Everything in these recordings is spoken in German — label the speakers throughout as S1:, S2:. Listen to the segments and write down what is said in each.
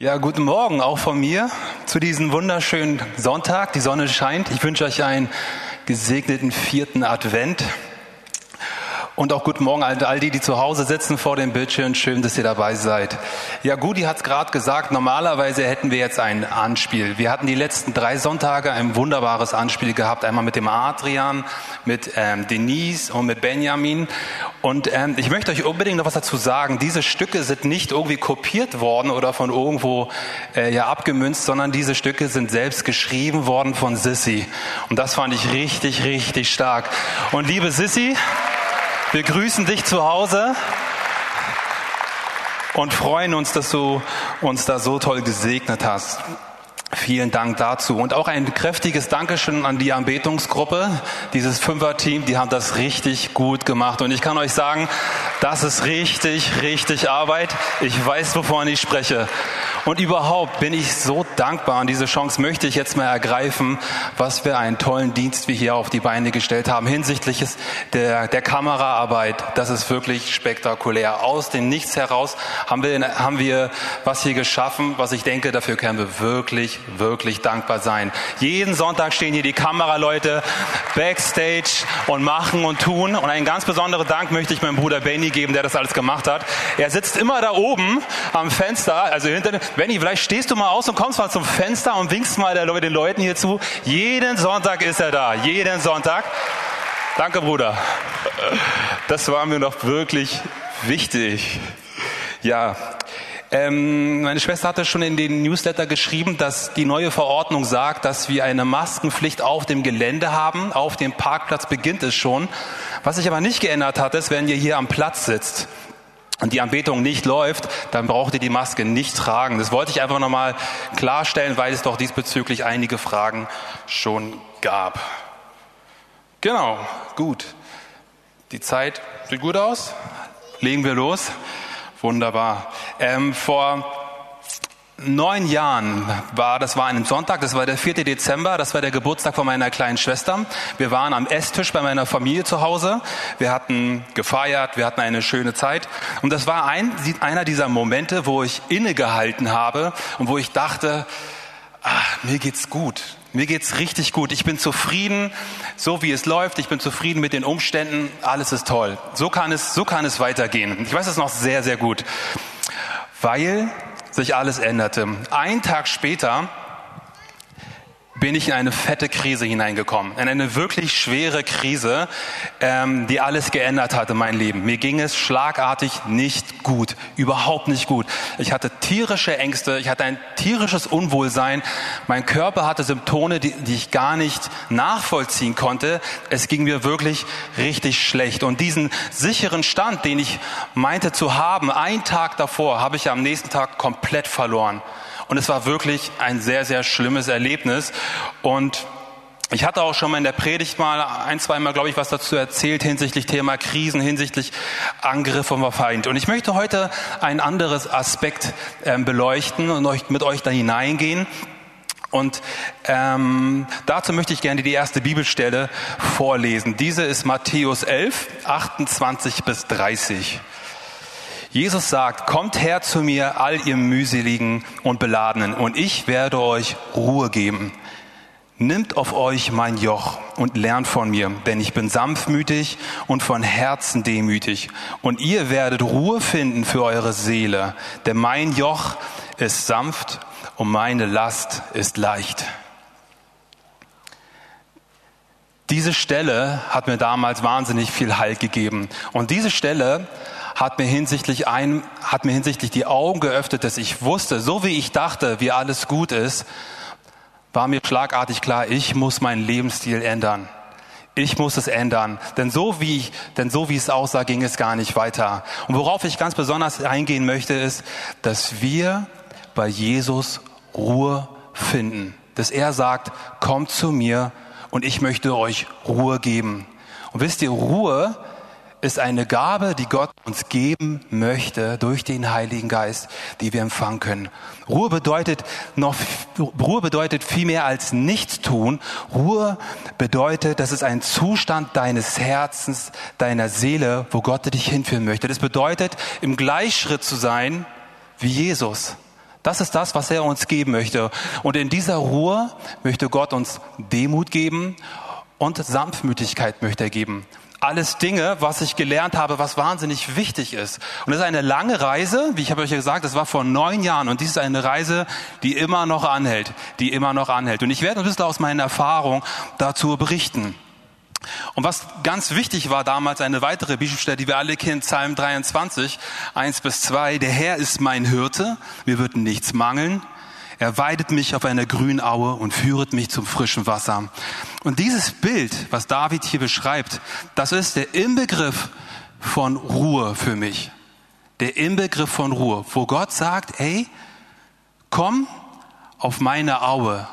S1: Ja, guten Morgen auch von mir zu diesem wunderschönen Sonntag. Die Sonne scheint. Ich wünsche euch einen gesegneten vierten Advent. Und auch guten Morgen an all die, die zu Hause sitzen vor dem Bildschirm. Schön, dass ihr dabei seid. Ja, Gudi hat es gerade gesagt, normalerweise hätten wir jetzt ein Anspiel. Wir hatten die letzten drei Sonntage ein wunderbares Anspiel gehabt. Einmal mit dem Adrian, mit ähm, Denise und mit Benjamin. Und ähm, ich möchte euch unbedingt noch was dazu sagen. Diese Stücke sind nicht irgendwie kopiert worden oder von irgendwo äh, ja abgemünzt, sondern diese Stücke sind selbst geschrieben worden von Sissy. Und das fand ich richtig, richtig stark. Und liebe Sissy, wir grüßen dich zu Hause und freuen uns, dass du uns da so toll gesegnet hast. Vielen Dank dazu. Und auch ein kräftiges Dankeschön an die Anbetungsgruppe, dieses Fünfer-Team, die haben das richtig gut gemacht. Und ich kann euch sagen, das ist richtig, richtig Arbeit. Ich weiß, wovon ich spreche. Und überhaupt bin ich so dankbar und diese Chance möchte ich jetzt mal ergreifen, was für einen tollen Dienst wir hier auf die Beine gestellt haben hinsichtlich der, der Kameraarbeit. Das ist wirklich spektakulär. Aus dem Nichts heraus haben wir, haben wir was hier geschaffen, was ich denke, dafür können wir wirklich, wirklich dankbar sein. Jeden Sonntag stehen hier die Kameraleute backstage und machen und tun. Und einen ganz besonderen Dank möchte ich meinem Bruder Benny geben, der das alles gemacht hat. Er sitzt immer da oben am Fenster, also hinter, Benny, vielleicht stehst du mal aus und kommst mal zum Fenster und winkst mal den Leuten hier zu. Jeden Sonntag ist er da. Jeden Sonntag. Danke, Bruder. Das war mir noch wirklich wichtig. Ja, ähm, meine Schwester hatte schon in den Newsletter geschrieben, dass die neue Verordnung sagt, dass wir eine Maskenpflicht auf dem Gelände haben. Auf dem Parkplatz beginnt es schon. Was sich aber nicht geändert hat, ist, wenn ihr hier am Platz sitzt und die Anbetung nicht läuft, dann braucht ihr die Maske nicht tragen. Das wollte ich einfach nochmal klarstellen, weil es doch diesbezüglich einige Fragen schon gab. Genau, gut. Die Zeit sieht gut aus. Legen wir los. Wunderbar. Ähm, vor neun Jahren war, das war ein Sonntag, das war der 4. Dezember, das war der Geburtstag von meiner kleinen Schwester. Wir waren am Esstisch bei meiner Familie zu Hause. Wir hatten gefeiert, wir hatten eine schöne Zeit. Und das war ein, einer dieser Momente, wo ich innegehalten habe und wo ich dachte, ach, mir geht's gut. Mir geht's richtig gut. Ich bin zufrieden, so wie es läuft. Ich bin zufrieden mit den Umständen. Alles ist toll. So kann es, so kann es weitergehen. Ich weiß es noch sehr, sehr gut. Weil sich alles änderte. Ein Tag später bin ich in eine fette Krise hineingekommen, in eine wirklich schwere Krise, ähm, die alles geändert hatte, mein Leben. Mir ging es schlagartig nicht gut, überhaupt nicht gut. Ich hatte tierische Ängste, ich hatte ein tierisches Unwohlsein. Mein Körper hatte Symptome, die, die ich gar nicht nachvollziehen konnte. Es ging mir wirklich richtig schlecht. Und diesen sicheren Stand, den ich meinte zu haben, einen Tag davor, habe ich am nächsten Tag komplett verloren. Und es war wirklich ein sehr, sehr schlimmes Erlebnis. Und ich hatte auch schon mal in der Predigt mal ein, zwei Mal, glaube ich, was dazu erzählt hinsichtlich Thema Krisen, hinsichtlich Angriff vom Feind. Und ich möchte heute ein anderes Aspekt ähm, beleuchten und euch, mit euch da hineingehen. Und ähm, dazu möchte ich gerne die erste Bibelstelle vorlesen. Diese ist Matthäus 11, 28 bis 30. Jesus sagt, kommt her zu mir, all ihr mühseligen und beladenen, und ich werde euch Ruhe geben. Nimmt auf euch mein Joch und lernt von mir, denn ich bin sanftmütig und von Herzen demütig. Und ihr werdet Ruhe finden für eure Seele, denn mein Joch ist sanft und meine Last ist leicht. Diese Stelle hat mir damals wahnsinnig viel Halt gegeben. Und diese Stelle hat mir hinsichtlich ein, hat mir hinsichtlich die Augen geöffnet, dass ich wusste, so wie ich dachte, wie alles gut ist, war mir schlagartig klar, ich muss meinen Lebensstil ändern. Ich muss es ändern, denn so wie ich, denn so wie es aussah, ging es gar nicht weiter. Und worauf ich ganz besonders eingehen möchte, ist, dass wir bei Jesus Ruhe finden. Dass er sagt, kommt zu mir und ich möchte euch Ruhe geben. Und wisst ihr, Ruhe ist eine Gabe, die Gott uns geben möchte durch den Heiligen Geist, die wir empfangen können. Ruhe bedeutet noch, Ruhe bedeutet viel mehr als nichts tun. Ruhe bedeutet, das ist ein Zustand deines Herzens, deiner Seele, wo Gott dich hinführen möchte. Das bedeutet, im Gleichschritt zu sein wie Jesus. Das ist das, was er uns geben möchte. Und in dieser Ruhe möchte Gott uns Demut geben und Sanftmütigkeit möchte er geben alles Dinge, was ich gelernt habe, was wahnsinnig wichtig ist. Und das ist eine lange Reise, wie ich habe euch ja gesagt, das war vor neun Jahren und dies ist eine Reise, die immer noch anhält, die immer noch anhält. Und ich werde ein bisschen aus meinen Erfahrungen dazu berichten. Und was ganz wichtig war damals, eine weitere Bibelstelle, die wir alle kennen, Psalm 23, 1 bis 2, der Herr ist mein Hirte, mir wird nichts mangeln. Er weidet mich auf einer grünen Aue und führet mich zum frischen Wasser. Und dieses Bild, was David hier beschreibt, das ist der Inbegriff von Ruhe für mich. Der Inbegriff von Ruhe, wo Gott sagt, hey, komm auf meine Aue.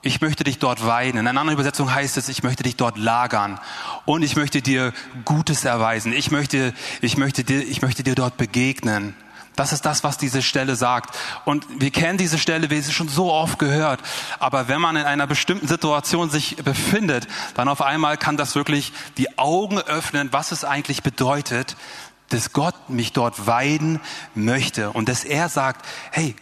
S1: Ich möchte dich dort weiden. In einer anderen Übersetzung heißt es, ich möchte dich dort lagern. Und ich möchte dir Gutes erweisen. Ich möchte, ich möchte dir, ich möchte dir dort begegnen. Das ist das, was diese Stelle sagt. Und wir kennen diese Stelle, wir haben sie schon so oft gehört. Aber wenn man in einer bestimmten Situation sich befindet, dann auf einmal kann das wirklich die Augen öffnen, was es eigentlich bedeutet, dass Gott mich dort weiden möchte und dass er sagt, hey,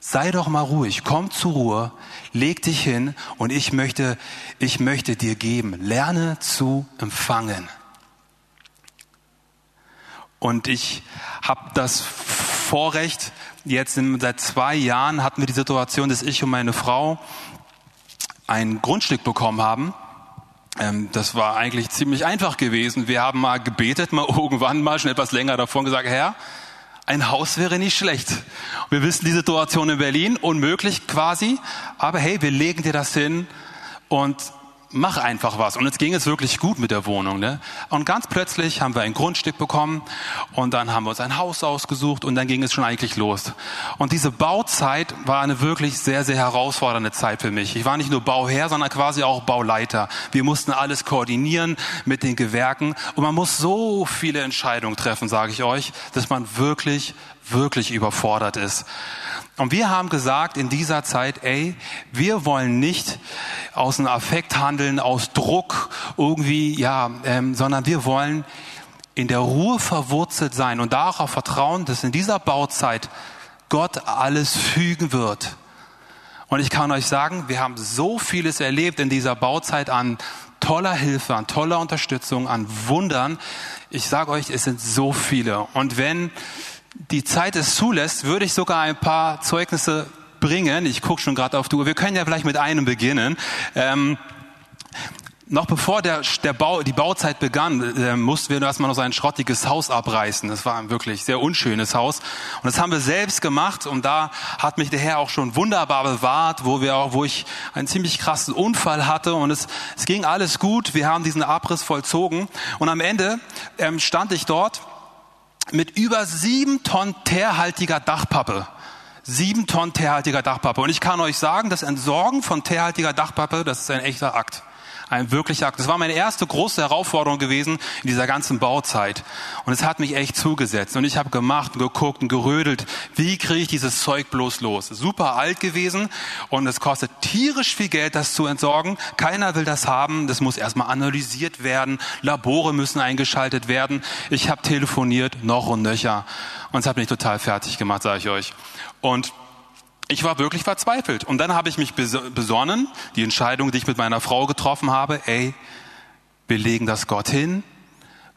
S1: sei doch mal ruhig, komm zur Ruhe, leg dich hin und ich möchte, ich möchte dir geben. Lerne zu empfangen. Und ich habe das Vorrecht, jetzt in, seit zwei Jahren hatten wir die Situation, dass ich und meine Frau ein Grundstück bekommen haben. Ähm, das war eigentlich ziemlich einfach gewesen. Wir haben mal gebetet, mal irgendwann mal schon etwas länger davon gesagt, Herr, ein Haus wäre nicht schlecht. Wir wissen die Situation in Berlin, unmöglich quasi, aber hey, wir legen dir das hin und mach einfach was. Und jetzt ging es wirklich gut mit der Wohnung. Ne? Und ganz plötzlich haben wir ein Grundstück bekommen und dann haben wir uns ein Haus ausgesucht und dann ging es schon eigentlich los. Und diese Bauzeit war eine wirklich sehr, sehr herausfordernde Zeit für mich. Ich war nicht nur Bauherr, sondern quasi auch Bauleiter. Wir mussten alles koordinieren mit den Gewerken und man muss so viele Entscheidungen treffen, sage ich euch, dass man wirklich, wirklich überfordert ist. Und wir haben gesagt in dieser Zeit, ey, wir wollen nicht aus einem Affekt handeln, aus Druck irgendwie, ja, ähm, sondern wir wollen in der Ruhe verwurzelt sein und darauf vertrauen, dass in dieser Bauzeit Gott alles fügen wird. Und ich kann euch sagen, wir haben so vieles erlebt in dieser Bauzeit an toller Hilfe, an toller Unterstützung, an Wundern. Ich sage euch, es sind so viele. Und wenn die Zeit es zulässt, würde ich sogar ein paar Zeugnisse bringen. Ich gucke schon gerade auf die Uhr. Wir können ja vielleicht mit einem beginnen. Ähm, noch bevor der, der Bau, die Bauzeit begann, äh, mussten wir erstmal noch so ein schrottiges Haus abreißen. Das war ein wirklich sehr unschönes Haus. Und das haben wir selbst gemacht. Und da hat mich der Herr auch schon wunderbar bewahrt, wo wir auch, wo ich einen ziemlich krassen Unfall hatte. Und es, es ging alles gut. Wir haben diesen Abriss vollzogen. Und am Ende ähm, stand ich dort mit über sieben Tonnen teerhaltiger Dachpappe. Sieben Tonnen teerhaltiger Dachpappe. Und ich kann euch sagen, das Entsorgen von teerhaltiger Dachpappe, das ist ein echter Akt. Ein wirklicher Akt. Das war meine erste große Herausforderung gewesen in dieser ganzen Bauzeit. Und es hat mich echt zugesetzt. Und ich habe gemacht und geguckt und gerödelt, wie kriege ich dieses Zeug bloß los. Super alt gewesen und es kostet tierisch viel Geld, das zu entsorgen. Keiner will das haben. Das muss erstmal analysiert werden. Labore müssen eingeschaltet werden. Ich habe telefoniert, noch und nöcher. Und es hat mich total fertig gemacht, sage ich euch. Und ich war wirklich verzweifelt. Und dann habe ich mich besonnen, die Entscheidung, die ich mit meiner Frau getroffen habe, ey, wir legen das Gott hin.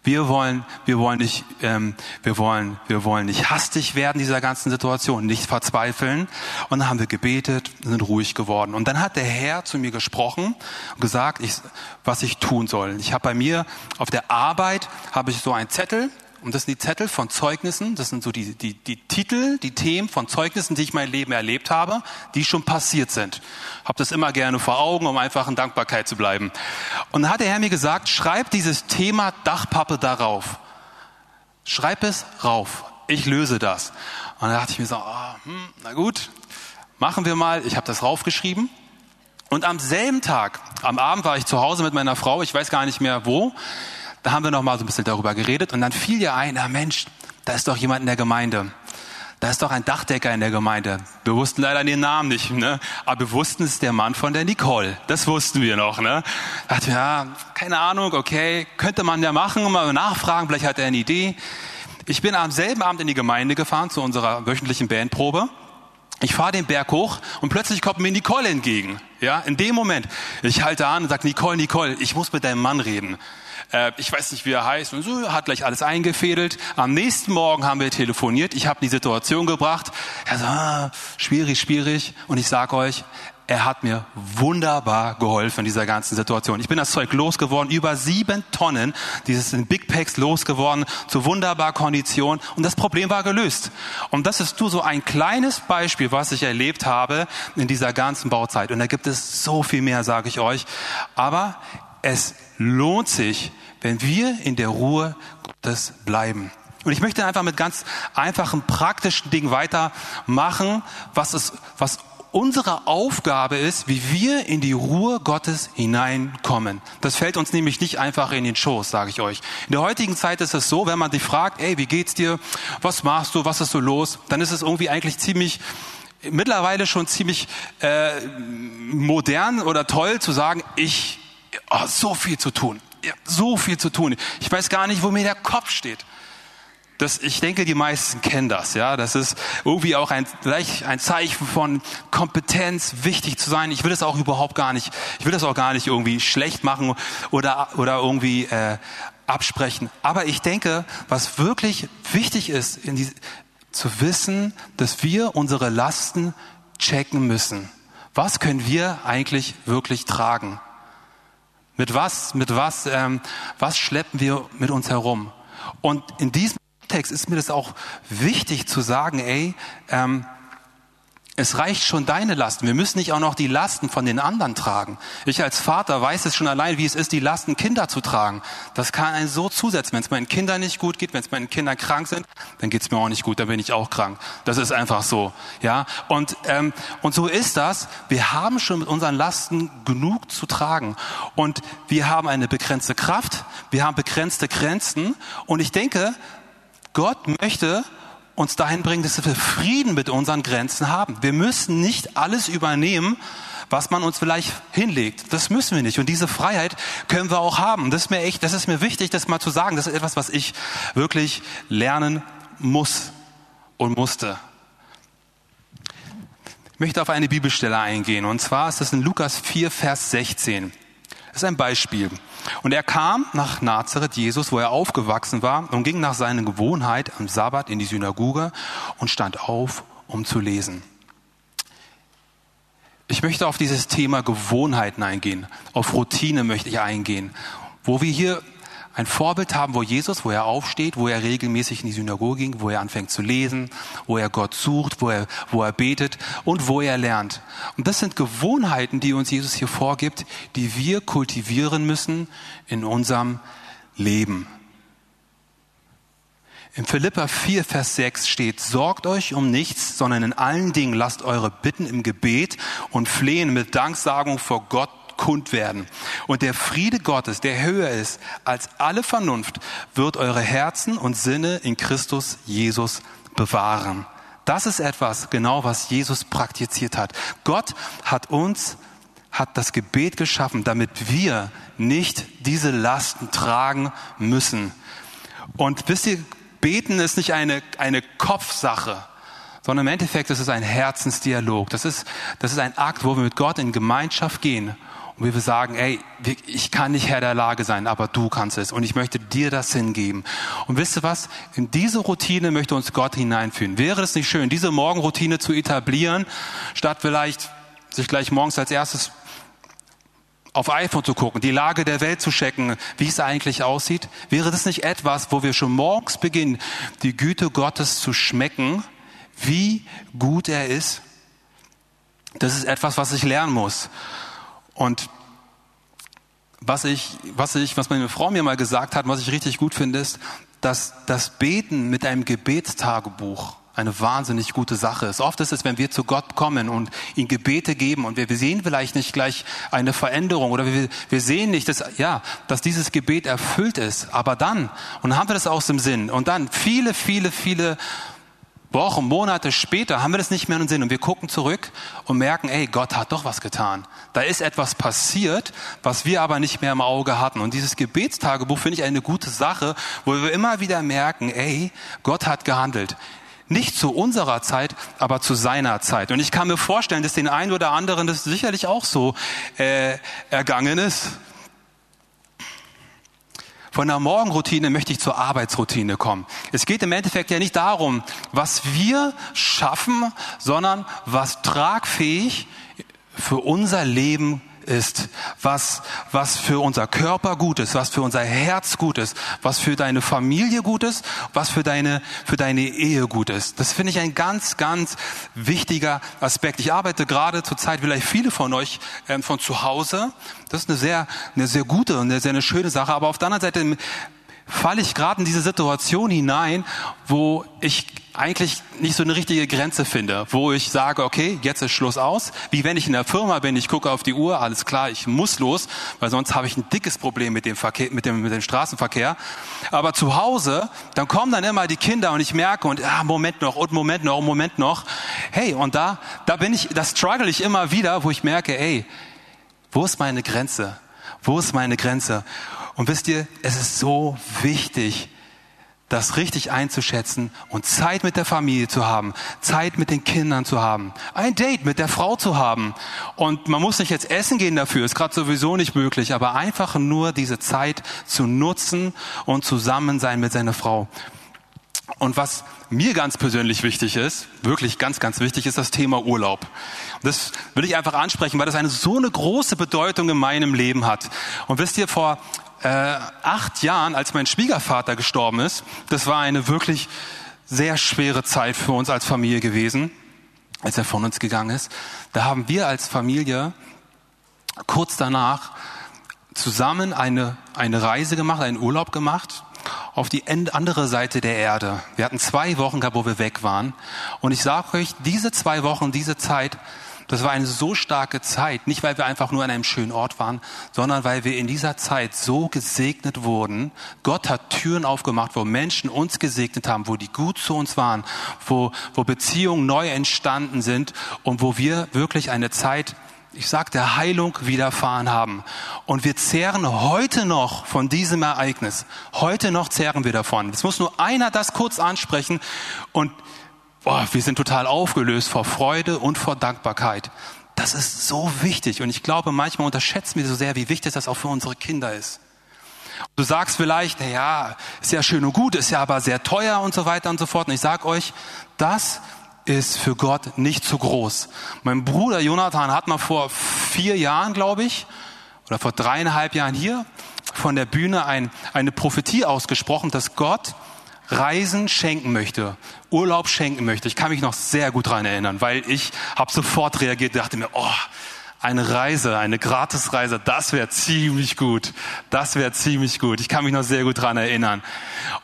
S1: Wir wollen, wir wollen nicht, ähm, wir wollen, wir wollen nicht hastig werden dieser ganzen Situation, nicht verzweifeln. Und dann haben wir gebetet, sind ruhig geworden. Und dann hat der Herr zu mir gesprochen und gesagt, ich, was ich tun soll. Ich habe bei mir auf der Arbeit habe ich so einen Zettel und das sind die Zettel von Zeugnissen, das sind so die, die, die Titel, die Themen von Zeugnissen, die ich mein Leben erlebt habe, die schon passiert sind. Hab das immer gerne vor Augen, um einfach in Dankbarkeit zu bleiben. Und dann hat der Herr mir gesagt, schreib dieses Thema Dachpappe darauf. Schreib es rauf. Ich löse das. Und dann dachte ich mir so, oh, hm, na gut, machen wir mal. Ich habe das raufgeschrieben. Und am selben Tag, am Abend war ich zu Hause mit meiner Frau, ich weiß gar nicht mehr wo, da haben wir noch mal so ein bisschen darüber geredet und dann fiel ja ein, ah Mensch, da ist doch jemand in der Gemeinde. Da ist doch ein Dachdecker in der Gemeinde. Wir wussten leider den Namen nicht, ne? aber wir wussten, es ist der Mann von der Nicole. Das wussten wir noch. Ne? Da dachte, ja, keine Ahnung, okay, könnte man ja machen, mal nachfragen, vielleicht hat er eine Idee. Ich bin am selben Abend in die Gemeinde gefahren zu unserer wöchentlichen Bandprobe Ich fahre den Berg hoch und plötzlich kommt mir Nicole entgegen. Ja, in dem Moment. Ich halte an und sage, Nicole, Nicole, ich muss mit deinem Mann reden. Äh, ich weiß nicht, wie er heißt. Und so hat gleich alles eingefädelt. Am nächsten Morgen haben wir telefoniert. Ich habe die Situation gebracht. Er sagt, ah, schwierig, schwierig. Und ich sage euch, er hat mir wunderbar geholfen in dieser ganzen Situation. Ich bin das Zeug losgeworden, über sieben Tonnen, dieses in Big Packs losgeworden, zu wunderbar Kondition und das Problem war gelöst. Und das ist nur so ein kleines Beispiel, was ich erlebt habe in dieser ganzen Bauzeit. Und da gibt es so viel mehr, sage ich euch. Aber es lohnt sich, wenn wir in der Ruhe Gottes bleiben. Und ich möchte einfach mit ganz einfachen, praktischen Dingen weitermachen, was, es, was unsere Aufgabe ist, wie wir in die Ruhe Gottes hineinkommen. Das fällt uns nämlich nicht einfach in den Schoß, sage ich euch. In der heutigen Zeit ist es so, wenn man dich fragt, ey, wie geht's dir? Was machst du? Was ist so los? Dann ist es irgendwie eigentlich ziemlich mittlerweile schon ziemlich äh, modern oder toll zu sagen, ich oh, so viel zu tun, so viel zu tun. Ich weiß gar nicht, wo mir der Kopf steht. Das, ich denke, die meisten kennen das, ja. Das ist irgendwie auch ein, vielleicht ein Zeichen von Kompetenz, wichtig zu sein. Ich will das auch überhaupt gar nicht, ich will das auch gar nicht irgendwie schlecht machen oder, oder irgendwie äh, absprechen. Aber ich denke, was wirklich wichtig ist, in die, zu wissen, dass wir unsere Lasten checken müssen. Was können wir eigentlich wirklich tragen? Mit was, mit was, ähm, was schleppen wir mit uns herum? Und in diesem Kontext ist mir das auch wichtig zu sagen, ey, ähm, es reicht schon deine Lasten. Wir müssen nicht auch noch die Lasten von den anderen tragen. Ich als Vater weiß es schon allein, wie es ist, die Lasten Kinder zu tragen. Das kann einen so zusetzen. Wenn es meinen Kindern nicht gut geht, wenn es meinen Kindern krank sind, dann geht es mir auch nicht gut, dann bin ich auch krank. Das ist einfach so. Ja, und, ähm, und so ist das. Wir haben schon mit unseren Lasten genug zu tragen. Und wir haben eine begrenzte Kraft, wir haben begrenzte Grenzen. Und ich denke, Gott möchte uns dahin bringen, dass wir Frieden mit unseren Grenzen haben. Wir müssen nicht alles übernehmen, was man uns vielleicht hinlegt. Das müssen wir nicht. Und diese Freiheit können wir auch haben. Das ist mir echt, das ist mir wichtig, das mal zu sagen. Das ist etwas, was ich wirklich lernen muss und musste. Ich möchte auf eine Bibelstelle eingehen. Und zwar ist das in Lukas 4, Vers 16. Das ist ein Beispiel. Und er kam nach Nazareth, Jesus, wo er aufgewachsen war, und ging nach seiner Gewohnheit am Sabbat in die Synagoge und stand auf, um zu lesen. Ich möchte auf dieses Thema Gewohnheiten eingehen, auf Routine möchte ich eingehen, wo wir hier ein Vorbild haben, wo Jesus, wo er aufsteht, wo er regelmäßig in die Synagoge ging, wo er anfängt zu lesen, wo er Gott sucht, wo er, wo er betet und wo er lernt. Und das sind Gewohnheiten, die uns Jesus hier vorgibt, die wir kultivieren müssen in unserem Leben. In Philippa 4, Vers 6 steht, sorgt euch um nichts, sondern in allen Dingen lasst eure Bitten im Gebet und Flehen mit Danksagung vor Gott kund werden. Und der Friede Gottes, der höher ist als alle Vernunft, wird eure Herzen und Sinne in Christus Jesus bewahren. Das ist etwas genau, was Jesus praktiziert hat. Gott hat uns, hat das Gebet geschaffen, damit wir nicht diese Lasten tragen müssen. Und wisst ihr, beten ist nicht eine, eine Kopfsache sondern im Endeffekt ist es ein Herzensdialog. Das ist, das ist ein Akt, wo wir mit Gott in Gemeinschaft gehen und wir sagen, ey, ich kann nicht Herr der Lage sein, aber du kannst es und ich möchte dir das hingeben. Und wisst ihr was? In diese Routine möchte uns Gott hineinführen. Wäre es nicht schön, diese Morgenroutine zu etablieren, statt vielleicht sich gleich morgens als erstes auf iPhone zu gucken, die Lage der Welt zu checken, wie es eigentlich aussieht? Wäre das nicht etwas, wo wir schon morgens beginnen, die Güte Gottes zu schmecken, wie gut er ist? Das ist etwas, was ich lernen muss. Und was ich, was ich, was meine Frau mir mal gesagt hat, was ich richtig gut finde, ist, dass das Beten mit einem Gebetstagebuch eine wahnsinnig gute Sache ist. Oft ist es, wenn wir zu Gott kommen und ihm Gebete geben und wir, sehen vielleicht nicht gleich eine Veränderung oder wir, wir sehen nicht, dass, ja, dass dieses Gebet erfüllt ist. Aber dann, und dann haben wir das aus dem Sinn, und dann viele, viele, viele Wochen, Monate später haben wir das nicht mehr in den Sinn und wir gucken zurück und merken, ey, Gott hat doch was getan. Da ist etwas passiert, was wir aber nicht mehr im Auge hatten. Und dieses Gebetstagebuch finde ich eine gute Sache, wo wir immer wieder merken, ey, Gott hat gehandelt. Nicht zu unserer Zeit, aber zu seiner Zeit. Und ich kann mir vorstellen, dass den einen oder anderen das sicherlich auch so äh, ergangen ist. Von der Morgenroutine möchte ich zur Arbeitsroutine kommen. Es geht im Endeffekt ja nicht darum, was wir schaffen, sondern was tragfähig für unser Leben ist, was, was für unser Körper gut ist, was für unser Herz gut ist, was für deine Familie gut ist, was für deine, für deine Ehe gut ist. Das finde ich ein ganz, ganz wichtiger Aspekt. Ich arbeite gerade zurzeit vielleicht viele von euch ähm, von zu Hause. Das ist eine sehr, eine sehr gute und eine sehr eine schöne Sache. Aber auf der anderen Seite falle ich gerade in diese Situation hinein, wo ich eigentlich nicht so eine richtige Grenze finde, wo ich sage, okay, jetzt ist Schluss aus. Wie wenn ich in der Firma bin, ich gucke auf die Uhr, alles klar, ich muss los, weil sonst habe ich ein dickes Problem mit dem Verkehr, mit dem, mit dem Straßenverkehr. Aber zu Hause, dann kommen dann immer die Kinder und ich merke und ah, Moment noch und Moment noch und Moment noch. Hey, und da, da bin ich, da struggle ich immer wieder, wo ich merke, ey, wo ist meine Grenze? Wo ist meine Grenze? Und wisst ihr, es ist so wichtig, das richtig einzuschätzen und Zeit mit der Familie zu haben, Zeit mit den Kindern zu haben, ein Date mit der Frau zu haben. Und man muss nicht jetzt essen gehen dafür, ist gerade sowieso nicht möglich, aber einfach nur diese Zeit zu nutzen und zusammen sein mit seiner Frau. Und was mir ganz persönlich wichtig ist, wirklich ganz, ganz wichtig, ist das Thema Urlaub. Das will ich einfach ansprechen, weil das eine so eine große Bedeutung in meinem Leben hat. Und wisst ihr, vor äh, acht Jahren, als mein Schwiegervater gestorben ist, das war eine wirklich sehr schwere Zeit für uns als Familie gewesen, als er von uns gegangen ist. Da haben wir als Familie kurz danach zusammen eine, eine Reise gemacht, einen Urlaub gemacht auf die andere Seite der Erde. Wir hatten zwei Wochen gehabt, wo wir weg waren. Und ich sage euch, diese zwei Wochen, diese Zeit das war eine so starke Zeit, nicht weil wir einfach nur an einem schönen Ort waren, sondern weil wir in dieser Zeit so gesegnet wurden. Gott hat Türen aufgemacht, wo Menschen uns gesegnet haben, wo die gut zu uns waren, wo, wo Beziehungen neu entstanden sind und wo wir wirklich eine Zeit ich sag, der Heilung widerfahren haben. Und wir zehren heute noch von diesem Ereignis. Heute noch zehren wir davon. Es muss nur einer das kurz ansprechen und boah, wir sind total aufgelöst vor Freude und vor Dankbarkeit. Das ist so wichtig. Und ich glaube, manchmal unterschätzen wir so sehr, wie wichtig das auch für unsere Kinder ist. Du sagst vielleicht, ja, ist ja schön und gut, ist ja aber sehr teuer und so weiter und so fort. Und ich sag euch, das ist für Gott nicht zu groß. Mein Bruder Jonathan hat mal vor vier Jahren, glaube ich, oder vor dreieinhalb Jahren hier von der Bühne ein, eine Prophetie ausgesprochen, dass Gott Reisen schenken möchte, Urlaub schenken möchte. Ich kann mich noch sehr gut dran erinnern, weil ich habe sofort reagiert, dachte mir, oh, eine Reise, eine Gratisreise, das wäre ziemlich gut. Das wäre ziemlich gut. Ich kann mich noch sehr gut dran erinnern.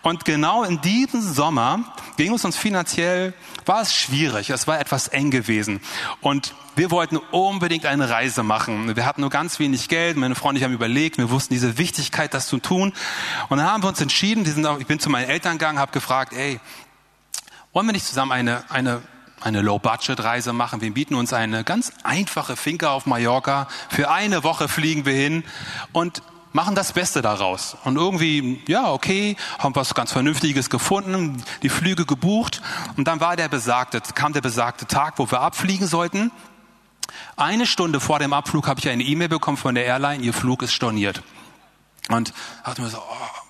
S1: Und genau in diesem Sommer ging es uns finanziell, war es schwierig. Es war etwas eng gewesen. Und wir wollten unbedingt eine Reise machen. Wir hatten nur ganz wenig Geld. Meine Freunde und ich haben überlegt. Wir wussten diese Wichtigkeit, das zu tun. Und dann haben wir uns entschieden. ich bin zu meinen Eltern gegangen, habe gefragt, ey, wollen wir nicht zusammen eine, eine eine Low-Budget-Reise machen. Wir bieten uns eine ganz einfache Finca auf Mallorca. Für eine Woche fliegen wir hin und machen das Beste daraus. Und irgendwie, ja, okay, haben was ganz Vernünftiges gefunden, die Flüge gebucht. Und dann war der besagte, kam der besagte Tag, wo wir abfliegen sollten. Eine Stunde vor dem Abflug habe ich eine E-Mail bekommen von der Airline, ihr Flug ist storniert. Und dachte mir so, oh,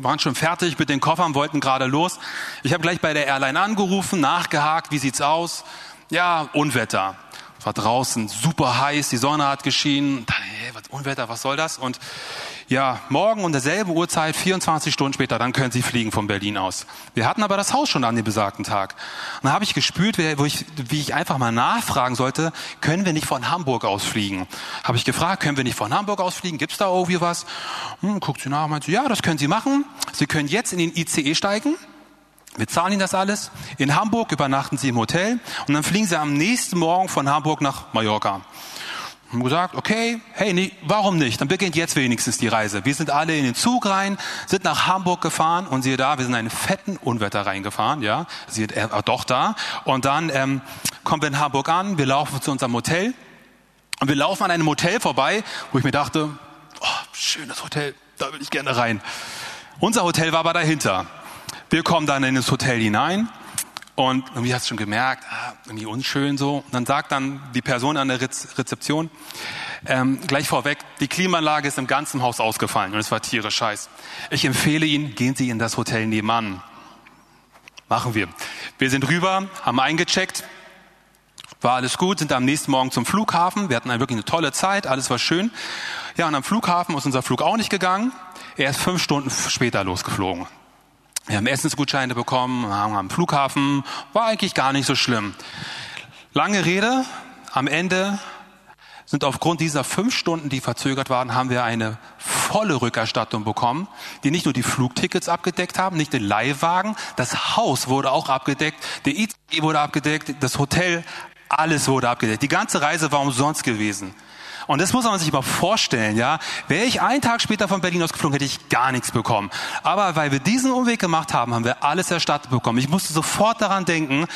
S1: waren schon fertig mit den Koffern, wollten gerade los. Ich habe gleich bei der Airline angerufen, nachgehakt, wie sieht's aus? Ja, Unwetter. War draußen super heiß, die Sonne hat geschienen. Dann, hey, was Unwetter, was soll das? Und ja, morgen um derselbe Uhrzeit, 24 Stunden später, dann können Sie fliegen von Berlin aus. Wir hatten aber das Haus schon an dem besagten Tag. Und dann habe ich gespürt, wie ich, wie ich einfach mal nachfragen sollte, können wir nicht von Hamburg aus fliegen? Habe ich gefragt, können wir nicht von Hamburg aus fliegen? Gibt's da irgendwie was? Hm, guckt sie nach, meint sie, ja, das können Sie machen. Sie können jetzt in den ICE steigen. Wir zahlen Ihnen das alles. In Hamburg übernachten Sie im Hotel und dann fliegen Sie am nächsten Morgen von Hamburg nach Mallorca haben gesagt, okay, hey, nee, warum nicht? Dann beginnt jetzt wenigstens die Reise. Wir sind alle in den Zug rein, sind nach Hamburg gefahren und siehe da, wir sind in einen fetten Unwetter reingefahren, ja, siehe äh, doch da. Und dann ähm, kommen wir in Hamburg an, wir laufen zu unserem Hotel und wir laufen an einem Hotel vorbei, wo ich mir dachte, oh, schönes Hotel, da will ich gerne rein. Unser Hotel war aber dahinter. Wir kommen dann in das Hotel hinein Und irgendwie hast du schon gemerkt, ah, irgendwie unschön so. Und dann sagt dann die Person an der Rezeption, ähm, gleich vorweg, die Klimaanlage ist im ganzen Haus ausgefallen und es war tierisch scheiß. Ich empfehle Ihnen, gehen Sie in das Hotel nebenan. Machen wir. Wir sind rüber, haben eingecheckt, war alles gut, sind am nächsten Morgen zum Flughafen. Wir hatten eine, wirklich eine tolle Zeit, alles war schön. Ja, und am Flughafen ist unser Flug auch nicht gegangen. Er ist fünf Stunden später losgeflogen. Wir haben Essensgutscheine bekommen, haben am Flughafen, war eigentlich gar nicht so schlimm. Lange Rede, am Ende sind aufgrund dieser fünf Stunden, die verzögert waren, haben wir eine volle Rückerstattung bekommen, die nicht nur die Flugtickets abgedeckt haben, nicht den Leihwagen, das Haus wurde auch abgedeckt, der ICE wurde abgedeckt, das Hotel, alles wurde abgedeckt. Die ganze Reise war umsonst gewesen. Und das muss man sich mal vorstellen, ja. Wäre ich einen Tag später von Berlin aus geflogen, hätte ich gar nichts bekommen. Aber weil wir diesen Umweg gemacht haben, haben wir alles erstattet bekommen. Ich musste sofort daran denken,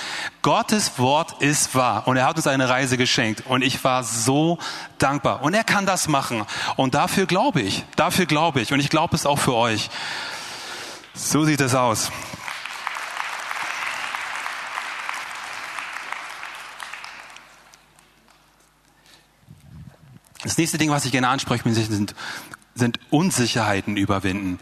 S1: Gottes Wort ist wahr. Und er hat uns eine Reise geschenkt. Und ich war so dankbar. Und er kann das machen. Und dafür glaube ich. Dafür glaube ich. Und ich glaube es auch für euch. So sieht es aus. Das nächste Ding, was ich gerne ansprechen möchte, sind, sind Unsicherheiten überwinden.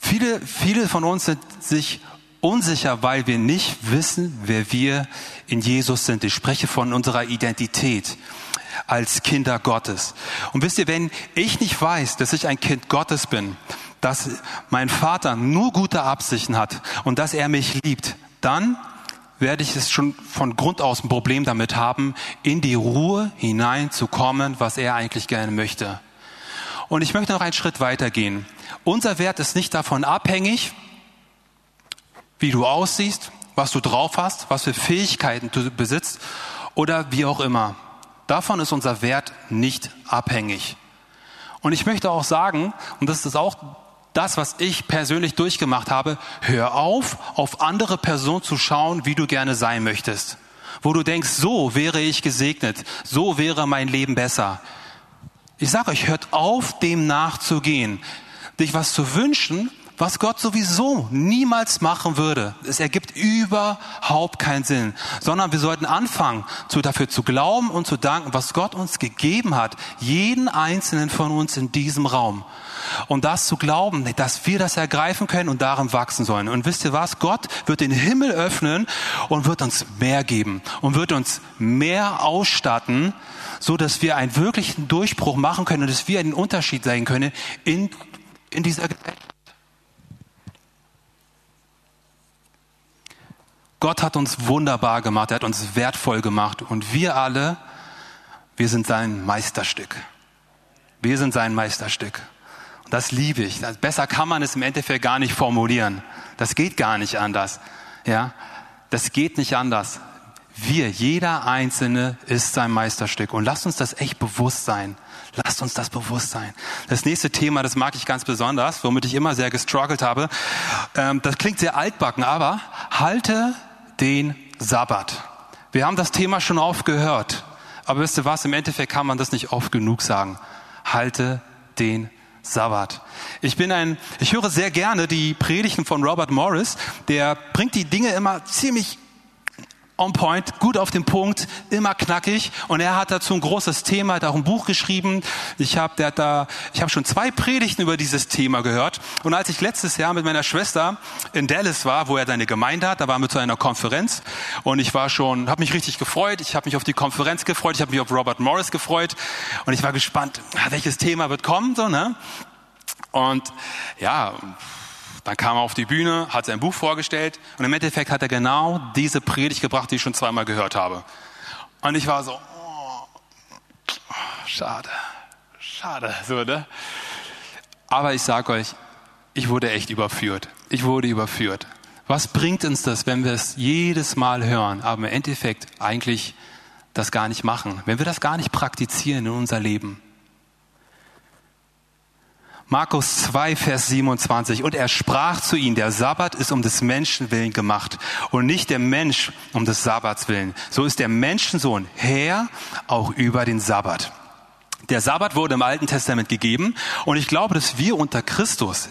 S1: Viele, viele von uns sind sich unsicher, weil wir nicht wissen, wer wir in Jesus sind. Ich spreche von unserer Identität als Kinder Gottes. Und wisst ihr, wenn ich nicht weiß, dass ich ein Kind Gottes bin, dass mein Vater nur gute Absichten hat und dass er mich liebt, dann werde ich es schon von Grund aus ein Problem damit haben, in die Ruhe hineinzukommen, was er eigentlich gerne möchte. Und ich möchte noch einen Schritt weitergehen. Unser Wert ist nicht davon abhängig, wie du aussiehst, was du drauf hast, was für Fähigkeiten du besitzt oder wie auch immer. Davon ist unser Wert nicht abhängig. Und ich möchte auch sagen, und das ist auch das, was ich persönlich durchgemacht habe, hör auf, auf andere Personen zu schauen, wie du gerne sein möchtest. Wo du denkst, so wäre ich gesegnet, so wäre mein Leben besser. Ich sage euch, hört auf, dem nachzugehen. Dich was zu wünschen, was Gott sowieso niemals machen würde. Es ergibt überhaupt keinen Sinn, sondern wir sollten anfangen, zu, dafür zu glauben und zu danken, was Gott uns gegeben hat, jeden einzelnen von uns in diesem Raum. Und das zu glauben, dass wir das ergreifen können und darin wachsen sollen. Und wisst ihr was? Gott wird den Himmel öffnen und wird uns mehr geben und wird uns mehr ausstatten, so dass wir einen wirklichen Durchbruch machen können und dass wir einen Unterschied sein können in, in dieser Gesellschaft. Gott hat uns wunderbar gemacht, er hat uns wertvoll gemacht und wir alle, wir sind sein Meisterstück. Wir sind sein Meisterstück. Das liebe ich. Besser kann man es im Endeffekt gar nicht formulieren. Das geht gar nicht anders. Ja, das geht nicht anders. Wir, jeder Einzelne ist sein Meisterstück. Und lasst uns das echt bewusst sein. Lasst uns das bewusst sein. Das nächste Thema, das mag ich ganz besonders, womit ich immer sehr gestruggelt habe. Ähm, das klingt sehr altbacken, aber halte den Sabbat. Wir haben das Thema schon oft gehört. Aber wisst ihr was? Im Endeffekt kann man das nicht oft genug sagen. Halte den Sabbat. Ich bin ein, ich höre sehr gerne die Predigten von Robert Morris. Der bringt die Dinge immer ziemlich on point, gut auf den Punkt, immer knackig. Und er hat dazu ein großes Thema, hat auch ein Buch geschrieben. Ich habe, der hat da, ich habe schon zwei Predigten über dieses Thema gehört. Und als ich letztes Jahr mit meiner Schwester in Dallas war, wo er seine Gemeinde hat, da waren wir zu einer Konferenz. Und ich war schon, habe mich richtig gefreut. Ich habe mich auf die Konferenz gefreut. Ich habe mich auf Robert Morris gefreut. Und ich war gespannt, welches Thema wird kommen, so ne? Und ja dann kam er auf die Bühne, hat sein Buch vorgestellt und im Endeffekt hat er genau diese Predigt gebracht, die ich schon zweimal gehört habe. Und ich war so, oh, schade, schade, so, ne? Aber ich sag euch, ich wurde echt überführt. Ich wurde überführt. Was bringt uns das, wenn wir es jedes Mal hören, aber im Endeffekt eigentlich das gar nicht machen, wenn wir das gar nicht praktizieren in unser Leben? Markus 2, Vers 27. Und er sprach zu ihnen, der Sabbat ist um des Menschen willen gemacht und nicht der Mensch um des Sabbats willen. So ist der Menschensohn Herr auch über den Sabbat. Der Sabbat wurde im Alten Testament gegeben und ich glaube, dass wir unter Christus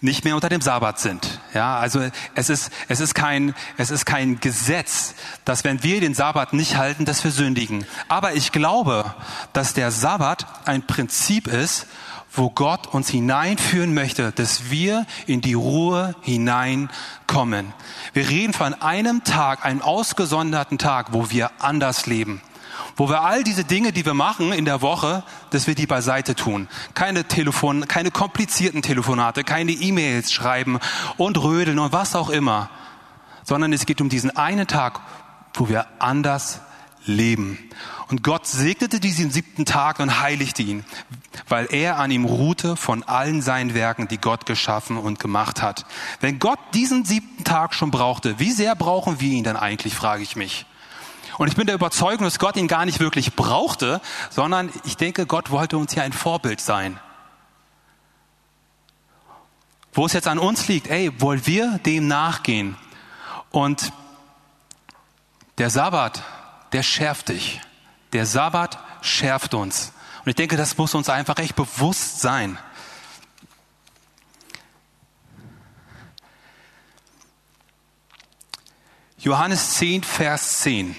S1: nicht mehr unter dem Sabbat sind. Ja, also es ist, es ist kein, es ist kein Gesetz, dass wenn wir den Sabbat nicht halten, dass wir sündigen. Aber ich glaube, dass der Sabbat ein Prinzip ist, wo Gott uns hineinführen möchte, dass wir in die Ruhe hineinkommen. Wir reden von einem Tag, einem ausgesonderten Tag, wo wir anders leben. Wo wir all diese Dinge, die wir machen in der Woche, dass wir die beiseite tun. Keine Telefon, keine komplizierten Telefonate, keine E-Mails schreiben und rödeln und was auch immer. Sondern es geht um diesen einen Tag, wo wir anders leben. Und Gott segnete diesen siebten Tag und heiligte ihn, weil er an ihm ruhte von allen seinen Werken, die Gott geschaffen und gemacht hat. Wenn Gott diesen siebten Tag schon brauchte, wie sehr brauchen wir ihn dann eigentlich, frage ich mich. Und ich bin der Überzeugung, dass Gott ihn gar nicht wirklich brauchte, sondern ich denke, Gott wollte uns hier ein Vorbild sein. Wo es jetzt an uns liegt, ey, wollen wir dem nachgehen? Und der Sabbat, der schärft dich. Der Sabbat schärft uns. Und ich denke, das muss uns einfach echt bewusst sein. Johannes 10, Vers 10.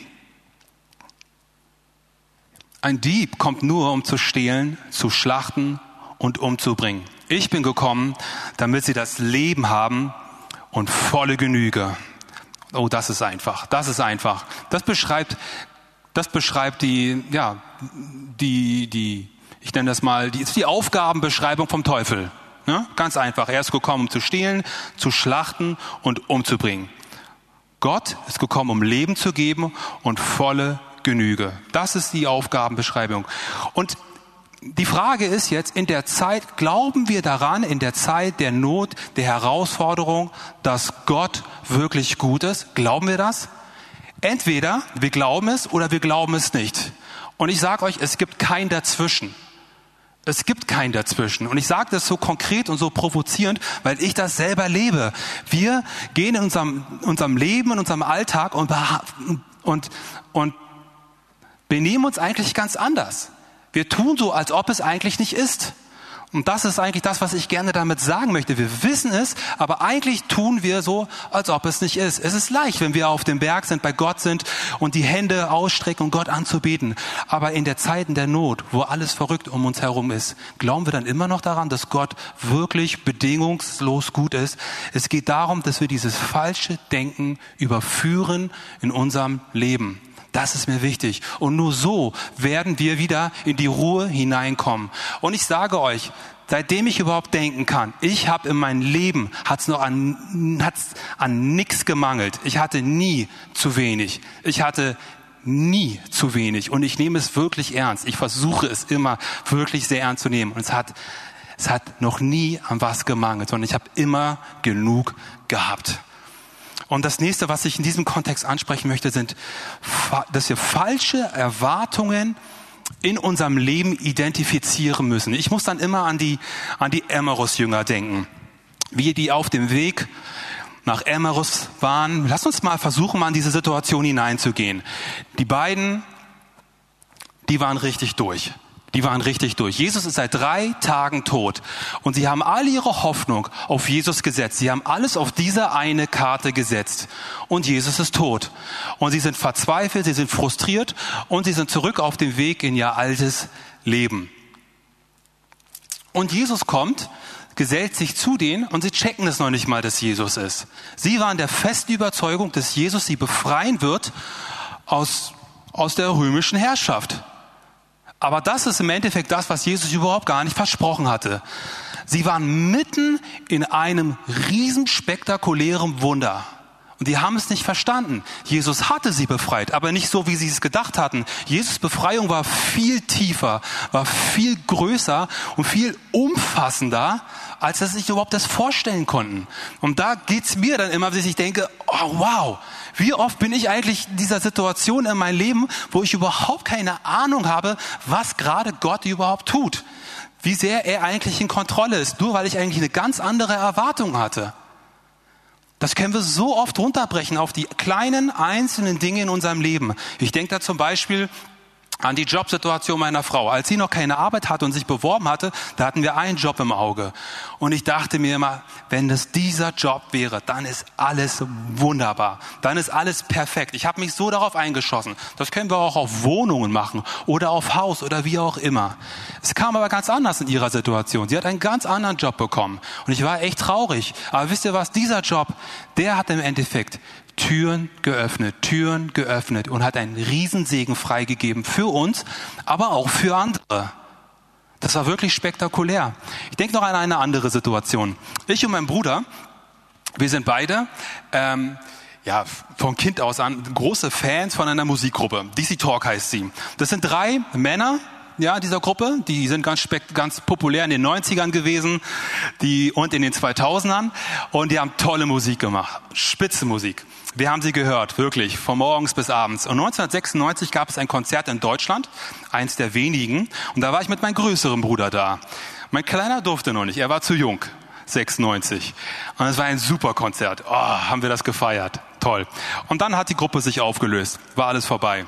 S1: Ein Dieb kommt nur, um zu stehlen, zu schlachten und umzubringen. Ich bin gekommen, damit sie das Leben haben und volle Genüge. Oh, das ist einfach. Das ist einfach. Das beschreibt das beschreibt die, ja, die, die, ich nenne das mal, die, die Aufgabenbeschreibung vom Teufel. Ne? Ganz einfach. Er ist gekommen, um zu stehlen, zu schlachten und umzubringen. Gott ist gekommen, um Leben zu geben und volle Genüge. Das ist die Aufgabenbeschreibung. Und die Frage ist jetzt, in der Zeit, glauben wir daran, in der Zeit der Not, der Herausforderung, dass Gott wirklich gut ist? Glauben wir das? Entweder wir glauben es oder wir glauben es nicht. Und ich sage euch, es gibt kein Dazwischen. Es gibt kein Dazwischen. Und ich sage das so konkret und so provozierend, weil ich das selber lebe. Wir gehen in unserem, unserem Leben, in unserem Alltag und, und, und benehmen uns eigentlich ganz anders. Wir tun so, als ob es eigentlich nicht ist. Und das ist eigentlich das, was ich gerne damit sagen möchte. Wir wissen es, aber eigentlich tun wir so, als ob es nicht ist. Es ist leicht, wenn wir auf dem Berg sind, bei Gott sind und die Hände ausstrecken, um Gott anzubeten. Aber in der Zeiten der Not, wo alles verrückt um uns herum ist, glauben wir dann immer noch daran, dass Gott wirklich bedingungslos gut ist. Es geht darum, dass wir dieses falsche Denken überführen in unserem Leben. Das ist mir wichtig. Und nur so werden wir wieder in die Ruhe hineinkommen. Und ich sage euch, seitdem ich überhaupt denken kann, ich habe in meinem Leben, hat's noch an, hat's an nichts gemangelt. Ich hatte nie zu wenig. Ich hatte nie zu wenig. Und ich nehme es wirklich ernst. Ich versuche es immer wirklich sehr ernst zu nehmen. Und es hat, es hat noch nie an was gemangelt, sondern ich habe immer genug gehabt. Und das nächste, was ich in diesem Kontext ansprechen möchte, sind, dass wir falsche Erwartungen in unserem Leben identifizieren müssen. Ich muss dann immer an die, an die Emmerus-Jünger denken. Wie die auf dem Weg nach Emmerus waren. Lass uns mal versuchen, mal in diese Situation hineinzugehen. Die beiden, die waren richtig durch. Die waren richtig durch. Jesus ist seit drei Tagen tot und sie haben alle ihre Hoffnung auf Jesus gesetzt. Sie haben alles auf diese eine Karte gesetzt und Jesus ist tot. Und sie sind verzweifelt, sie sind frustriert und sie sind zurück auf dem Weg in ihr altes Leben. Und Jesus kommt, gesellt sich zu denen und sie checken es noch nicht mal, dass Jesus ist. Sie waren der festen Überzeugung, dass Jesus sie befreien wird aus, aus der römischen Herrschaft. Aber das ist im Endeffekt das, was Jesus überhaupt gar nicht versprochen hatte. Sie waren mitten in einem riesenspektakulären Wunder. Und die haben es nicht verstanden. Jesus hatte sie befreit, aber nicht so, wie sie es gedacht hatten. Jesus Befreiung war viel tiefer, war viel größer und viel umfassender, als sie sich überhaupt das vorstellen konnten. Und da geht's mir dann immer, dass ich denke, oh wow, wie oft bin ich eigentlich in dieser Situation in meinem Leben, wo ich überhaupt keine Ahnung habe, was gerade Gott überhaupt tut. Wie sehr er eigentlich in Kontrolle ist, nur weil ich eigentlich eine ganz andere Erwartung hatte. Das können wir so oft runterbrechen auf die kleinen einzelnen Dinge in unserem Leben. Ich denke da zum Beispiel an die Jobsituation meiner Frau. Als sie noch keine Arbeit hatte und sich beworben hatte, da hatten wir einen Job im Auge. Und ich dachte mir immer, wenn das dieser Job wäre, dann ist alles wunderbar. Dann ist alles perfekt. Ich habe mich so darauf eingeschossen. Das können wir auch auf Wohnungen machen oder auf Haus oder wie auch immer. Es kam aber ganz anders in ihrer Situation. Sie hat einen ganz anderen Job bekommen. Und ich war echt traurig. Aber wisst ihr was? Dieser Job, der hat im Endeffekt Türen geöffnet, Türen geöffnet und hat einen Riesensegen freigegeben für uns, aber auch für andere. Das war wirklich spektakulär. Ich denke noch an eine andere Situation. Ich und mein Bruder, wir sind beide ähm, ja, von Kind aus an große Fans von einer Musikgruppe. DC Talk heißt sie. Das sind drei Männer, ja, dieser Gruppe. Die sind ganz, ganz populär in den 90ern gewesen die, und in den 2000ern. Und die haben tolle Musik gemacht. Spitze Musik. Wir haben sie gehört, wirklich, von morgens bis abends. Und 1996 gab es ein Konzert in Deutschland, eins der wenigen. Und da war ich mit meinem größeren Bruder da. Mein Kleiner durfte noch nicht, er war zu jung. 96. Und es war ein super Konzert. Oh, haben wir das gefeiert. Toll. Und dann hat die Gruppe sich aufgelöst. War alles vorbei.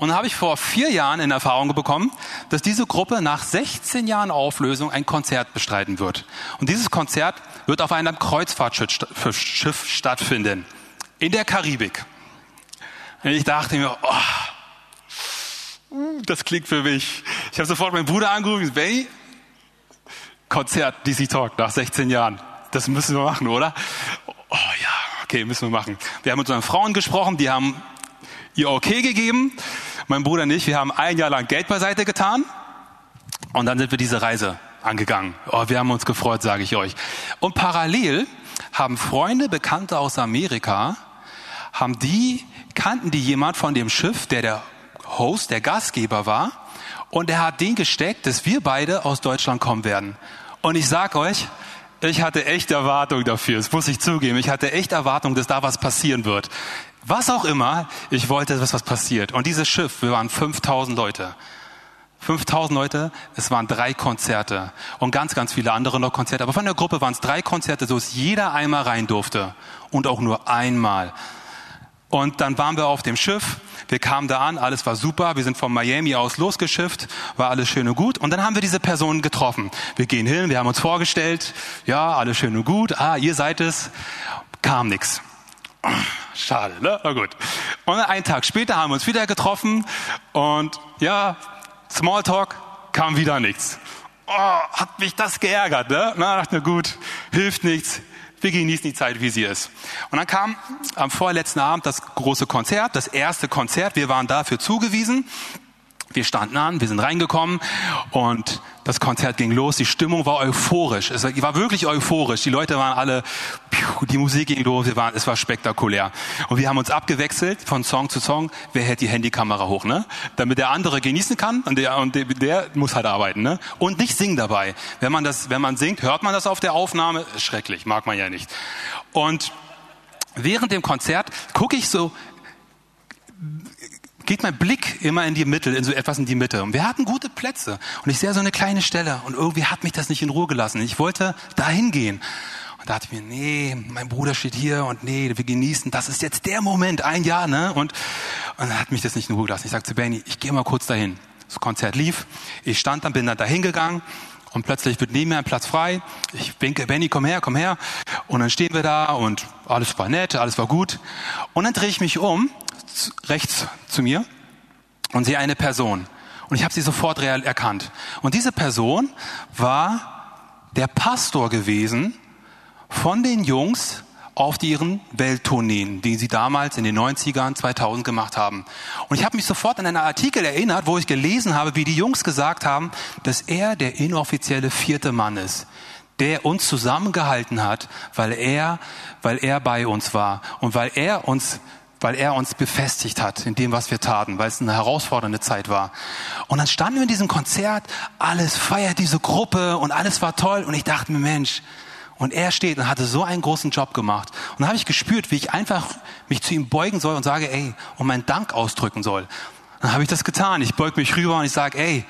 S1: Und habe ich vor vier Jahren in Erfahrung bekommen, dass diese Gruppe nach 16 Jahren Auflösung ein Konzert bestreiten wird. Und dieses Konzert wird auf einem Kreuzfahrtschiff stattfinden. In der Karibik. Und ich dachte mir, oh, das klingt für mich. Ich habe sofort meinen Bruder angerufen, Benny, Konzert DC Talk nach 16 Jahren. Das müssen wir machen, oder? Oh ja, okay, müssen wir machen. Wir haben mit unseren Frauen gesprochen, die haben ihr okay gegeben mein Bruder nicht, wir haben ein Jahr lang Geld beiseite getan und dann sind wir diese Reise angegangen. Oh, wir haben uns gefreut, sage ich euch. Und parallel haben Freunde, Bekannte aus Amerika, haben die, kannten die jemand von dem Schiff, der der Host, der Gastgeber war, und er hat den gesteckt, dass wir beide aus Deutschland kommen werden. Und ich sag euch, ich hatte echt Erwartung dafür, das muss ich zugeben. Ich hatte echt Erwartung, dass da was passieren wird. Was auch immer, ich wollte, dass was passiert. Und dieses Schiff, wir waren 5000 Leute. 5000 Leute, es waren drei Konzerte und ganz, ganz viele andere noch Konzerte. Aber von der Gruppe waren es drei Konzerte, so dass jeder einmal rein durfte und auch nur einmal. Und dann waren wir auf dem Schiff, wir kamen da an, alles war super, wir sind von Miami aus losgeschifft, war alles schön und gut. Und dann haben wir diese Personen getroffen. Wir gehen hin, wir haben uns vorgestellt, ja, alles schön und gut, ah, ihr seid es, kam nix. Schade, ne? Na gut. Und einen Tag später haben wir uns wieder getroffen und ja, Smalltalk kam wieder nichts. Oh, hat mich das geärgert, ne? Na, dachte mir, gut, hilft nichts. Wir genießen die Zeit, wie sie ist. Und dann kam am vorletzten Abend das große Konzert, das erste Konzert. Wir waren dafür zugewiesen. Wir standen an, wir sind reingekommen und das Konzert ging los. Die Stimmung war euphorisch. Es war wirklich euphorisch. Die Leute waren alle, die Musik ging los, wir waren, es war spektakulär. Und wir haben uns abgewechselt von Song zu Song. Wer hält die Handykamera hoch, ne? Damit der andere genießen kann und der, und der, der muss halt arbeiten, ne? Und nicht singen dabei. Wenn man das, wenn man singt, hört man das auf der Aufnahme. Schrecklich, mag man ja nicht. Und während dem Konzert gucke ich so geht mein Blick immer in die Mitte, in so etwas in die Mitte. Und wir hatten gute Plätze. Und ich sehe so eine kleine Stelle. Und irgendwie hat mich das nicht in Ruhe gelassen. Ich wollte dahin gehen. Und da dachte ich mir, nee, mein Bruder steht hier und nee, wir genießen, das ist jetzt der Moment, ein Jahr, ne? Und, und dann hat mich das nicht in Ruhe gelassen. Ich sagte zu Benny, ich gehe mal kurz dahin. Das Konzert lief. Ich stand dann, bin dann dahin gegangen. Und plötzlich wird neben mir ein Platz frei. Ich winke, Benny, komm her, komm her. Und dann stehen wir da und alles war nett, alles war gut. Und dann drehe ich mich um rechts zu mir und sehe eine Person. Und ich habe sie sofort erkannt. Und diese Person war der Pastor gewesen von den Jungs auf ihren Welttourneen, die sie damals in den 90ern, 2000 gemacht haben. Und ich habe mich sofort an einen Artikel erinnert, wo ich gelesen habe, wie die Jungs gesagt haben, dass er der inoffizielle vierte Mann ist, der uns zusammengehalten hat, weil er, weil er bei uns war und weil er uns weil er uns befestigt hat in dem, was wir taten, weil es eine herausfordernde Zeit war. Und dann standen wir in diesem Konzert, alles feiert diese Gruppe und alles war toll und ich dachte mir, Mensch, und er steht und hatte so einen großen Job gemacht. Und dann habe ich gespürt, wie ich einfach mich zu ihm beugen soll und sage, ey, und meinen Dank ausdrücken soll. Dann habe ich das getan. Ich beug mich rüber und ich sage, ey,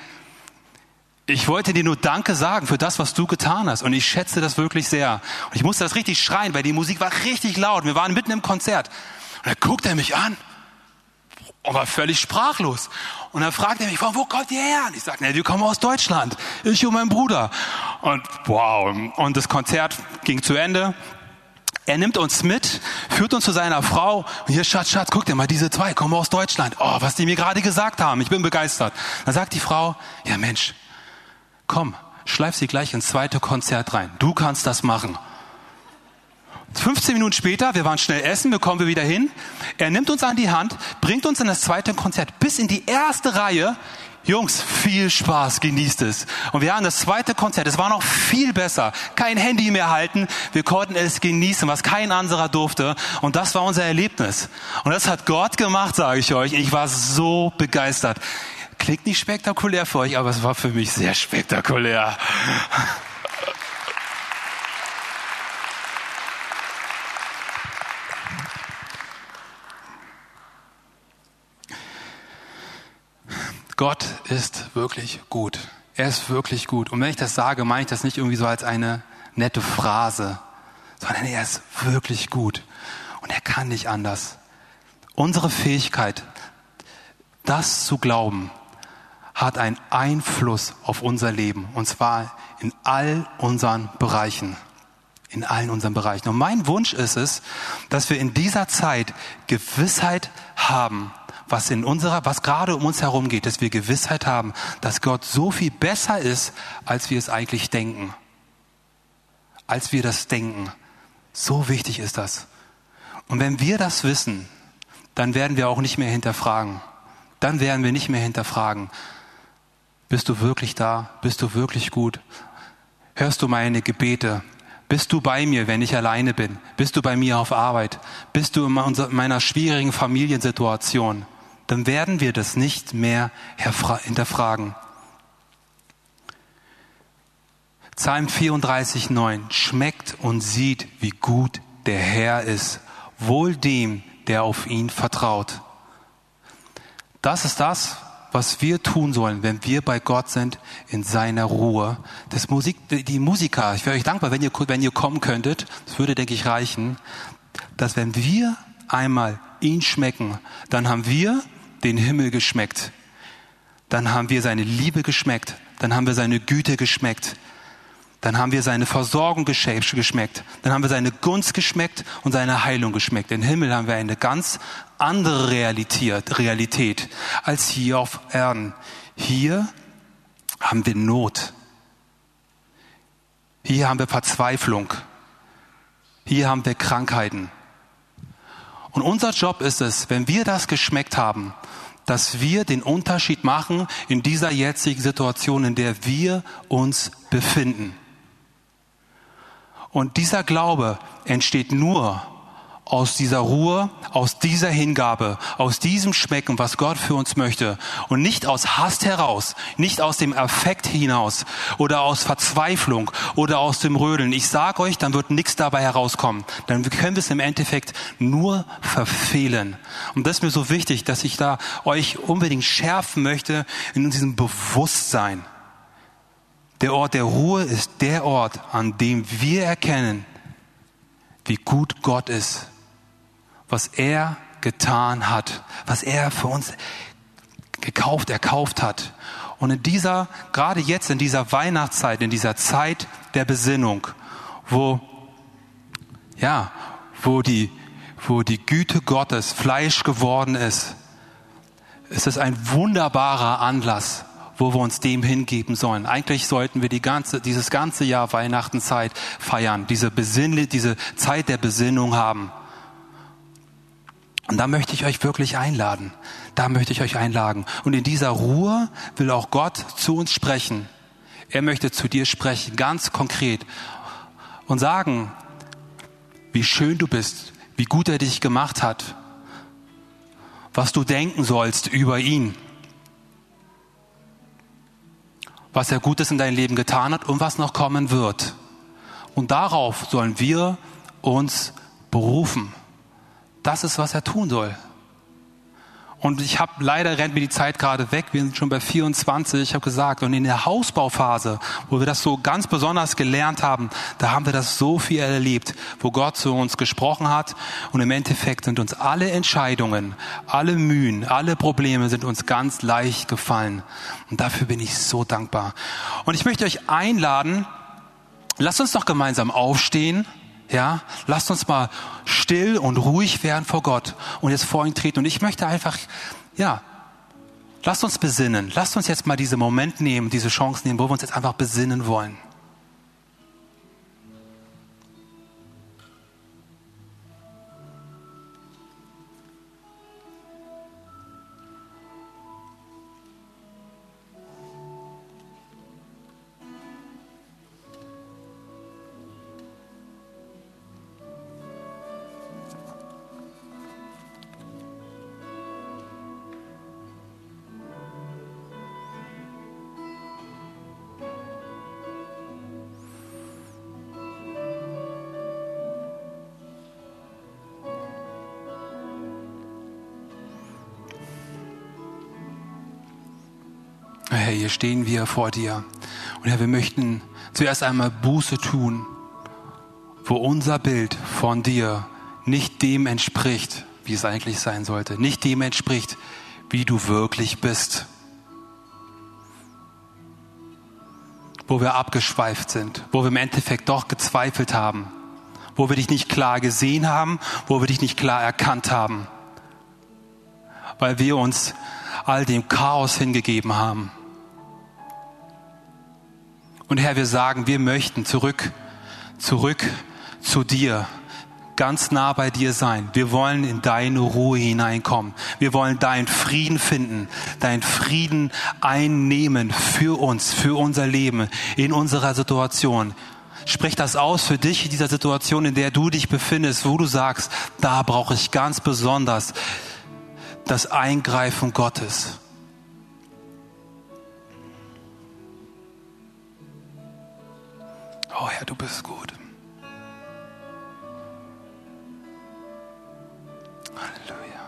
S1: ich wollte dir nur Danke sagen für das, was du getan hast. Und ich schätze das wirklich sehr. Und ich musste das richtig schreien, weil die Musik war richtig laut. Wir waren mitten im Konzert. Und dann guckt er mich an. und war völlig sprachlos. Und dann fragt er mich, wo kommt ihr her? Und ich sage, ne, wir kommen aus Deutschland. Ich und mein Bruder. Und wow. Und das Konzert ging zu Ende. Er nimmt uns mit, führt uns zu seiner Frau. Und hier, Schatz, Schatz, guck dir mal, diese zwei kommen aus Deutschland. Oh, was die mir gerade gesagt haben. Ich bin begeistert. Dann sagt die Frau, ja Mensch, komm, schleif sie gleich ins zweite Konzert rein. Du kannst das machen. 15 Minuten später, wir waren schnell essen, wir wieder hin. Er nimmt uns an die Hand, bringt uns in das zweite Konzert bis in die erste Reihe. Jungs, viel Spaß, genießt es. Und wir haben das zweite Konzert, es war noch viel besser. Kein Handy mehr halten, wir konnten es genießen, was kein anderer durfte. Und das war unser Erlebnis. Und das hat Gott gemacht, sage ich euch. Ich war so begeistert. Klingt nicht spektakulär für euch, aber es war für mich sehr spektakulär. Gott ist wirklich gut. Er ist wirklich gut. Und wenn ich das sage, meine ich das nicht irgendwie so als eine nette Phrase, sondern er ist wirklich gut. Und er kann nicht anders. Unsere Fähigkeit, das zu glauben, hat einen Einfluss auf unser Leben. Und zwar in all unseren Bereichen. In allen unseren Bereichen. Und mein Wunsch ist es, dass wir in dieser Zeit Gewissheit haben, was in unserer, was gerade um uns herum geht, dass wir Gewissheit haben, dass Gott so viel besser ist, als wir es eigentlich denken. Als wir das denken. So wichtig ist das. Und wenn wir das wissen, dann werden wir auch nicht mehr hinterfragen. Dann werden wir nicht mehr hinterfragen. Bist du wirklich da? Bist du wirklich gut? Hörst du meine Gebete? Bist du bei mir, wenn ich alleine bin? Bist du bei mir auf Arbeit? Bist du in meiner schwierigen Familiensituation? Dann werden wir das nicht mehr hinterfragen. Psalm 34, 9. Schmeckt und sieht, wie gut der Herr ist. Wohl dem, der auf ihn vertraut. Das ist das, was wir tun sollen, wenn wir bei Gott sind, in seiner Ruhe. Das Musik, die Musiker, ich wäre euch dankbar, wenn ihr, wenn ihr kommen könntet. Das würde, denke ich, reichen. Dass wenn wir einmal ihn schmecken, dann haben wir den Himmel geschmeckt. Dann haben wir seine Liebe geschmeckt. Dann haben wir seine Güte geschmeckt. Dann haben wir seine Versorgung geschmeckt. Dann haben wir seine Gunst geschmeckt und seine Heilung geschmeckt. Im Himmel haben wir eine ganz andere Realität, Realität als hier auf Erden. Hier haben wir Not. Hier haben wir Verzweiflung. Hier haben wir Krankheiten. Und unser Job ist es, wenn wir das geschmeckt haben, dass wir den Unterschied machen in dieser jetzigen Situation, in der wir uns befinden. Und dieser Glaube entsteht nur aus dieser Ruhe, aus dieser Hingabe, aus diesem Schmecken, was Gott für uns möchte. Und nicht aus Hast heraus, nicht aus dem Affekt hinaus oder aus Verzweiflung oder aus dem Rödeln. Ich sage euch, dann wird nichts dabei herauskommen. Dann können wir es im Endeffekt nur verfehlen. Und das ist mir so wichtig, dass ich da euch unbedingt schärfen möchte in diesem Bewusstsein. Der Ort der Ruhe ist der Ort, an dem wir erkennen, wie gut Gott ist was er getan hat, was er für uns gekauft, erkauft hat. Und in dieser, gerade jetzt in dieser Weihnachtszeit, in dieser Zeit der Besinnung, wo, ja, wo die, wo die Güte Gottes Fleisch geworden ist, ist es ein wunderbarer Anlass, wo wir uns dem hingeben sollen. Eigentlich sollten wir die ganze, dieses ganze Jahr Weihnachtenzeit feiern, diese Besinn, diese Zeit der Besinnung haben. Und da möchte ich euch wirklich einladen. Da möchte ich euch einladen. Und in dieser Ruhe will auch Gott zu uns sprechen. Er möchte zu dir sprechen, ganz konkret. Und sagen, wie schön du bist, wie gut er dich gemacht hat, was du denken sollst über ihn, was er Gutes in deinem Leben getan hat und was noch kommen wird. Und darauf sollen wir uns berufen. Das ist, was er tun soll. Und ich habe leider rennt mir die Zeit gerade weg. Wir sind schon bei 24. Ich habe gesagt, und in der Hausbauphase, wo wir das so ganz besonders gelernt haben, da haben wir das so viel erlebt, wo Gott zu uns gesprochen hat. Und im Endeffekt sind uns alle Entscheidungen, alle Mühen, alle Probleme sind uns ganz leicht gefallen. Und dafür bin ich so dankbar. Und ich möchte euch einladen, lasst uns doch gemeinsam aufstehen. Ja, lasst uns mal still und ruhig werden vor Gott und jetzt vor ihn treten. Und ich möchte einfach, ja, lasst uns besinnen. Lasst uns jetzt mal diesen Moment nehmen, diese Chance nehmen, wo wir uns jetzt einfach besinnen wollen. Herr, hier stehen wir vor dir. Und Herr, wir möchten zuerst einmal Buße tun, wo unser Bild von dir nicht dem entspricht, wie es eigentlich sein sollte, nicht dem entspricht, wie du wirklich bist. Wo wir abgeschweift sind, wo wir im Endeffekt doch gezweifelt haben, wo wir dich nicht klar gesehen haben, wo wir dich nicht klar erkannt haben, weil wir uns all dem Chaos hingegeben haben. Und Herr, wir sagen, wir möchten zurück, zurück zu dir, ganz nah bei dir sein. Wir wollen in deine Ruhe hineinkommen. Wir wollen deinen Frieden finden, deinen Frieden einnehmen für uns, für unser Leben, in unserer Situation. Sprich das aus für dich in dieser Situation, in der du dich befindest, wo du sagst, da brauche ich ganz besonders das Eingreifen Gottes. Oh Herr, du bist gut. Halleluja.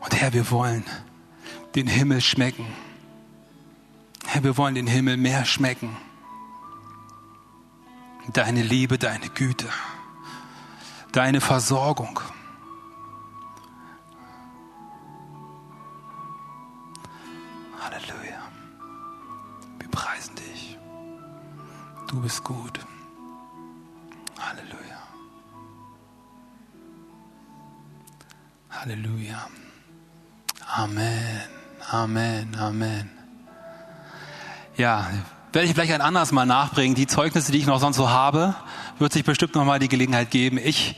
S1: Und Herr, wir wollen den Himmel schmecken. Herr, wir wollen den Himmel mehr schmecken. Deine Liebe, deine Güte, deine Versorgung. Du bist gut. Halleluja. Halleluja. Amen. Amen. Amen. Ja, werde ich vielleicht ein anderes Mal nachbringen. Die Zeugnisse, die ich noch sonst so habe, wird sich bestimmt noch mal die Gelegenheit geben. Ich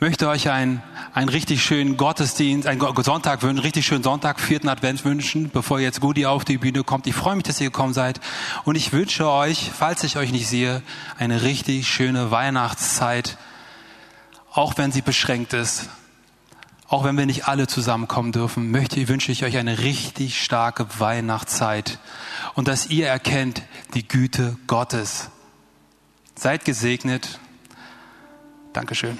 S1: möchte euch einen, einen richtig schönen Gottesdienst, einen Sonntag wünschen, einen richtig schönen Sonntag, vierten Advent wünschen, bevor jetzt Gudi auf die Bühne kommt. Ich freue mich, dass ihr gekommen seid. Und ich wünsche euch, falls ich euch nicht sehe, eine richtig schöne Weihnachtszeit, auch wenn sie beschränkt ist. Auch wenn wir nicht alle zusammenkommen dürfen, möchte, wünsche ich euch eine richtig starke Weihnachtszeit. Und dass ihr erkennt die Güte Gottes. Seid gesegnet. Dankeschön.